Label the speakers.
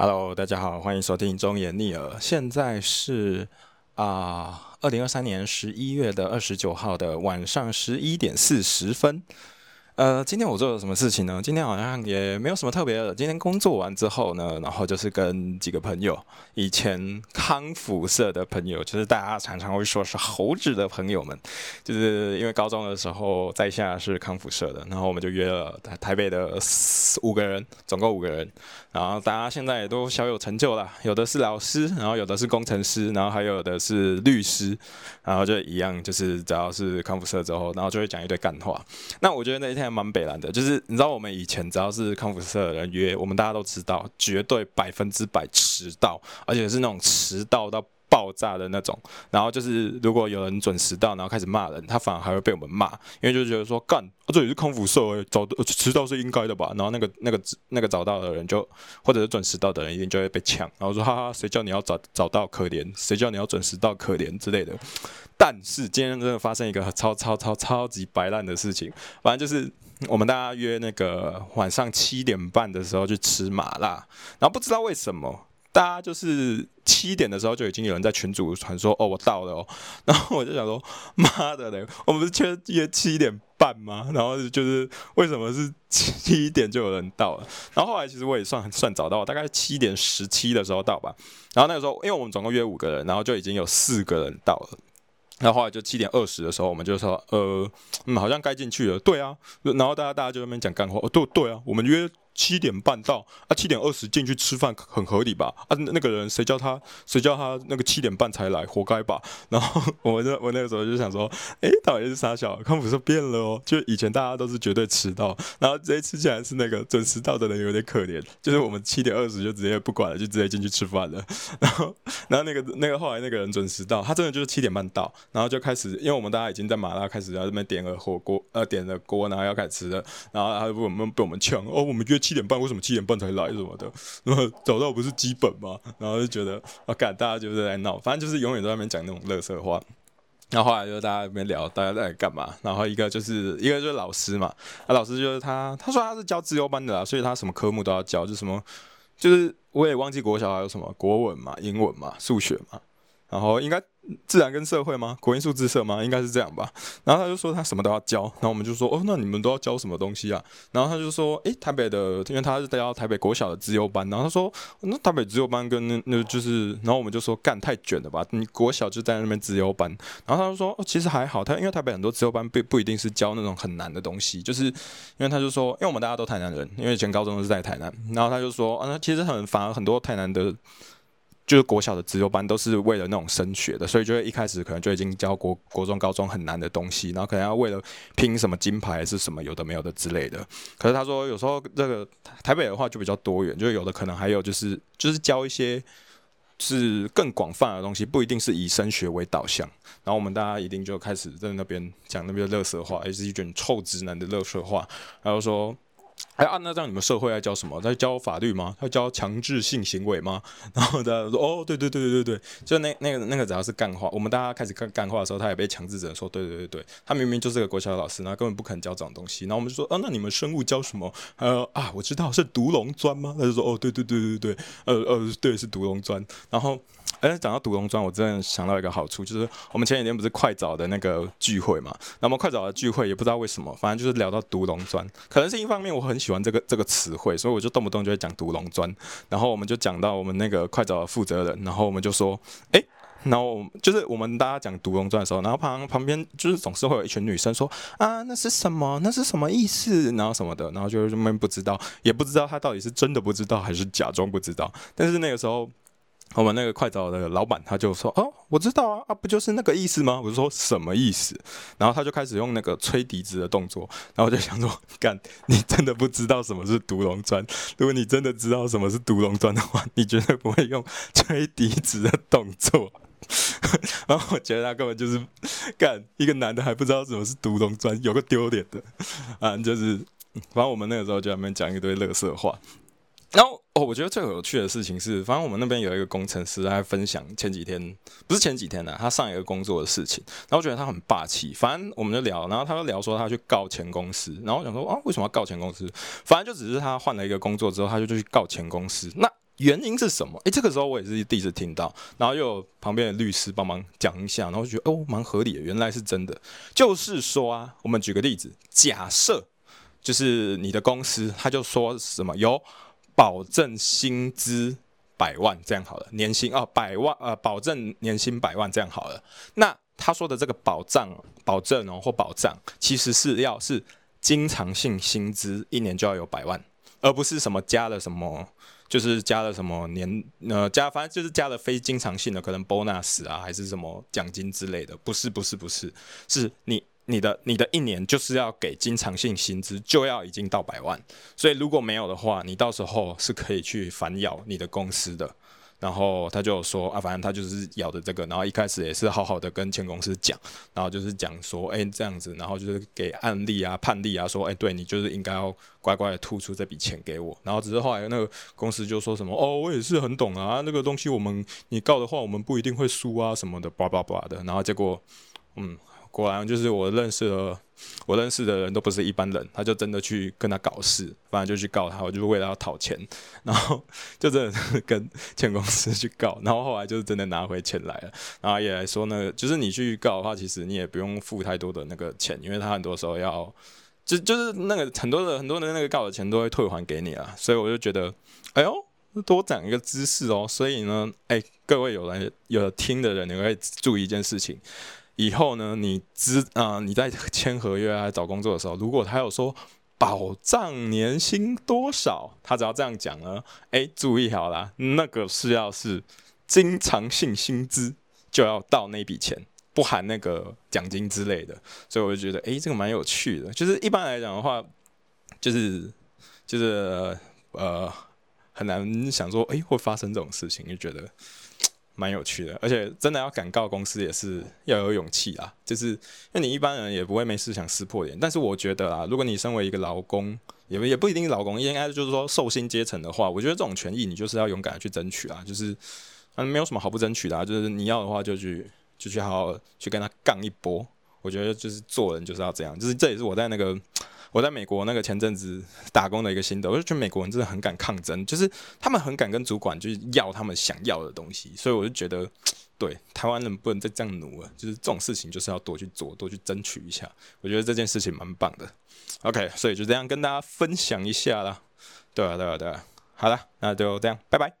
Speaker 1: Hello，大家好，欢迎收听中言逆耳。现在是啊，二零二三年十一月的二十九号的晚上十一点四十分。呃，今天我做了什么事情呢？今天好像也没有什么特别的。今天工作完之后呢，然后就是跟几个朋友，以前康复社的朋友，就是大家常常会说是猴子的朋友们，就是因为高中的时候在下是康复社的，然后我们就约了台台北的五个人，总共五个人，然后大家现在也都小有成就了，有的是老师，然后有的是工程师，然后还有的是律师，然后就一样，就是只要是康复社之后，然后就会讲一堆干话。那我觉得那一天。蛮北蓝的，就是你知道，我们以前只要是康复社的人约，我们大家都知道，绝对百分之百迟到，而且是那种迟到到爆炸的那种。然后就是，如果有人准时到，然后开始骂人，他反而还会被我们骂，因为就觉得说，干，这里是康复社，早迟到是应该的吧？然后那个那个那个早到的人就，或者是准时到的人，一定就会被抢。然后说，哈哈，谁叫你要早早到可怜？谁叫你要准时到可怜之类的。但是今天真的发生一个超超超超级白烂的事情，反正就是我们大家约那个晚上七点半的时候去吃麻辣，然后不知道为什么，大家就是七点的时候就已经有人在群组传说哦我到了哦，然后我就想说妈的嘞，我们不是约约七点半吗？然后就是为什么是七点就有人到了？然后后来其实我也算算早到，大概七点十七的时候到吧。然后那个时候因为我们总共约五个人，然后就已经有四个人到了。然后后来就七点二十的时候，我们就说，呃，嗯，好像该进去了。对啊，然后大家大家就在那边讲干话。哦，对对啊，我们约。七点半到啊，七点二十进去吃饭很合理吧？啊，那个人谁叫他谁叫他那个七点半才来，活该吧？然后我那我那个时候就想说，哎，到底是傻小康普说变了哦，就以前大家都是绝对迟到，然后这一次竟然是那个准时到的人有点可怜，就是我们七点二十就直接不管了，就直接进去吃饭了。然后然后那个那个后来那个人准时到，他真的就是七点半到，然后就开始，因为我们大家已经在麻辣开始在这边点了火锅，呃，点了锅，然后要开始吃了，然后他我们被我们呛，哦，我们约。七点半为什么七点半才来什么的？然后早到不是基本吗？然后就觉得啊，干大家就是在闹，反正就是永远都在那边讲那种乐色话。然后后来就大家那边聊，大家在干嘛？然后一个就是一个就是老师嘛，那老师就是他，他说他是教自由班的啦，所以他什么科目都要教，就什么就是我也忘记国小还有什么国文嘛、英文嘛、数学嘛，然后应该。自然跟社会吗？国音数自社吗？应该是这样吧。然后他就说他什么都要教，然后我们就说哦，那你们都要教什么东西啊？然后他就说，诶，台北的，因为他是教台北国小的资优班。然后他说，那台北资优班跟那就是，然后我们就说干太卷了吧？你国小就在那边资优班。然后他就说，哦，其实还好，他因为台北很多资优班不不一定是教那种很难的东西，就是因为他就说，因为我们大家都台南人，因为以前高中都是在台南。然后他就说，啊，那其实很反而很多台南的。就是国小的自由班都是为了那种升学的，所以就会一开始可能就已经教国国中、高中很难的东西，然后可能要为了拼什么金牌是什么有的没有的之类的。可是他说有时候这个台北的话就比较多元，就有的可能还有就是就是教一些是更广泛的东西，不一定是以升学为导向。然后我们大家一定就开始在那边讲那边的乐色话，也是一卷臭直男的乐色话，然后说。哎啊，那这样你们社会在教什么？在教法律吗？在教强制性行为吗？然后大家说，哦，对对对对对对，就那那个那个只要是干话，我们大家开始干干话的时候，他也被强制者说，对对对对，他明明就是个国小老师，然后根本不肯教这种东西。然后我们就说，啊，那你们生物教什么？呃啊，我知道是毒龙砖吗？他就说，哦，对对对对对，呃呃，对，是毒龙砖。然后。哎，讲到独龙砖，我真的想到一个好处，就是我们前几天不是快早的那个聚会嘛？那么快早的聚会也不知道为什么，反正就是聊到独龙砖，可能是一方面我很喜喜欢这个这个词汇，所以我就动不动就会讲独龙砖。然后我们就讲到我们那个快找的负责人，然后我们就说，哎，然后就是我们大家讲独龙砖的时候，然后旁旁边就是总是会有一群女生说，啊，那是什么？那是什么意思？然后什么的，然后就是他们不知道，也不知道他到底是真的不知道还是假装不知道。但是那个时候。我们那个快找的老板他就说：“哦，我知道啊，啊不就是那个意思吗？”我就说：“什么意思？”然后他就开始用那个吹笛子的动作，然后我就想说：“ 干，你真的不知道什么是独龙砖？如果你真的知道什么是独龙砖的话，你绝对不会用吹笛子的动作。”然后我觉得他根本就是干一个男的还不知道什么是独龙砖，有个丢脸的啊！就是反正我们那个时候就在那边讲一堆乐色话。然后哦，我觉得最有趣的事情是，反正我们那边有一个工程师在分享前几天，不是前几天呢，他上一个工作的事情。然后我觉得他很霸气，反正我们就聊，然后他就聊说他去告前公司。然后我想说啊，为什么要告前公司？反正就只是他换了一个工作之后，他就去告前公司。那原因是什么？诶，这个时候我也是第一次听到，然后又有旁边的律师帮忙讲一下，然后觉得哦，蛮合理的，原来是真的。就是说啊，我们举个例子，假设就是你的公司，他就说什么有保证薪资百万这样好了，年薪哦百万呃，保证年薪百万这样好了。那他说的这个保障、保证哦或保障，其实是要是经常性薪资一年就要有百万，而不是什么加了什么。就是加了什么年呃加，反正就是加了非经常性的，可能 bonus 啊，还是什么奖金之类的。不是不是不是，是你你的你的一年就是要给经常性薪资就要已经到百万，所以如果没有的话，你到时候是可以去反咬你的公司的。然后他就说啊，反正他就是咬的这个，然后一开始也是好好的跟前公司讲，然后就是讲说，哎，这样子，然后就是给案例啊、判例啊，说，哎，对你就是应该要乖乖的吐出这笔钱给我。然后只是后来那个公司就说什么，哦，我也是很懂啊，那个东西我们你告的话，我们不一定会输啊什么的，叭叭叭的。然后结果，嗯。果然就是我认识的，我认识的人都不是一般人，他就真的去跟他搞事，反正就去告他，我就是为了要讨钱，然后就真的跟前公司去告，然后后来就是真的拿回钱来了，然后也来说呢，就是你去告的话，其实你也不用付太多的那个钱，因为他很多时候要，就就是那个很多的很多的那个告的钱都会退还给你啊，所以我就觉得，哎呦，多长一个知识哦，所以呢，哎，各位有人有听的人，你可以注意一件事情。以后呢，你知啊，你在签合约啊、找工作的时候，如果他有说保障年薪多少，他只要这样讲呢，哎，注意好了，那个是要是经常性薪资就要到那笔钱，不含那个奖金之类的。所以我就觉得，哎，这个蛮有趣的。就是一般来讲的话，就是就是呃，很难想说，哎，会发生这种事情，就觉得。蛮有趣的，而且真的要敢告公司也是要有勇气啊。就是因为你一般人也不会没事想撕破脸，但是我觉得啊，如果你身为一个劳工，也也不一定劳工，应该就是说受薪阶层的话，我觉得这种权益你就是要勇敢的去争取啊。就是嗯，没有什么好不争取的，啊，就是你要的话就去就去好好去跟他杠一波。我觉得就是做人就是要这样，就是这也是我在那个。我在美国那个前阵子打工的一个心得，我就觉得美国人真的很敢抗争，就是他们很敢跟主管就是要他们想要的东西，所以我就觉得，对台湾人不能再这样努了，就是这种事情就是要多去做，多去争取一下。我觉得这件事情蛮棒的。OK，所以就这样跟大家分享一下啦。对啊，对啊，对啊。好了，那就这样，拜拜。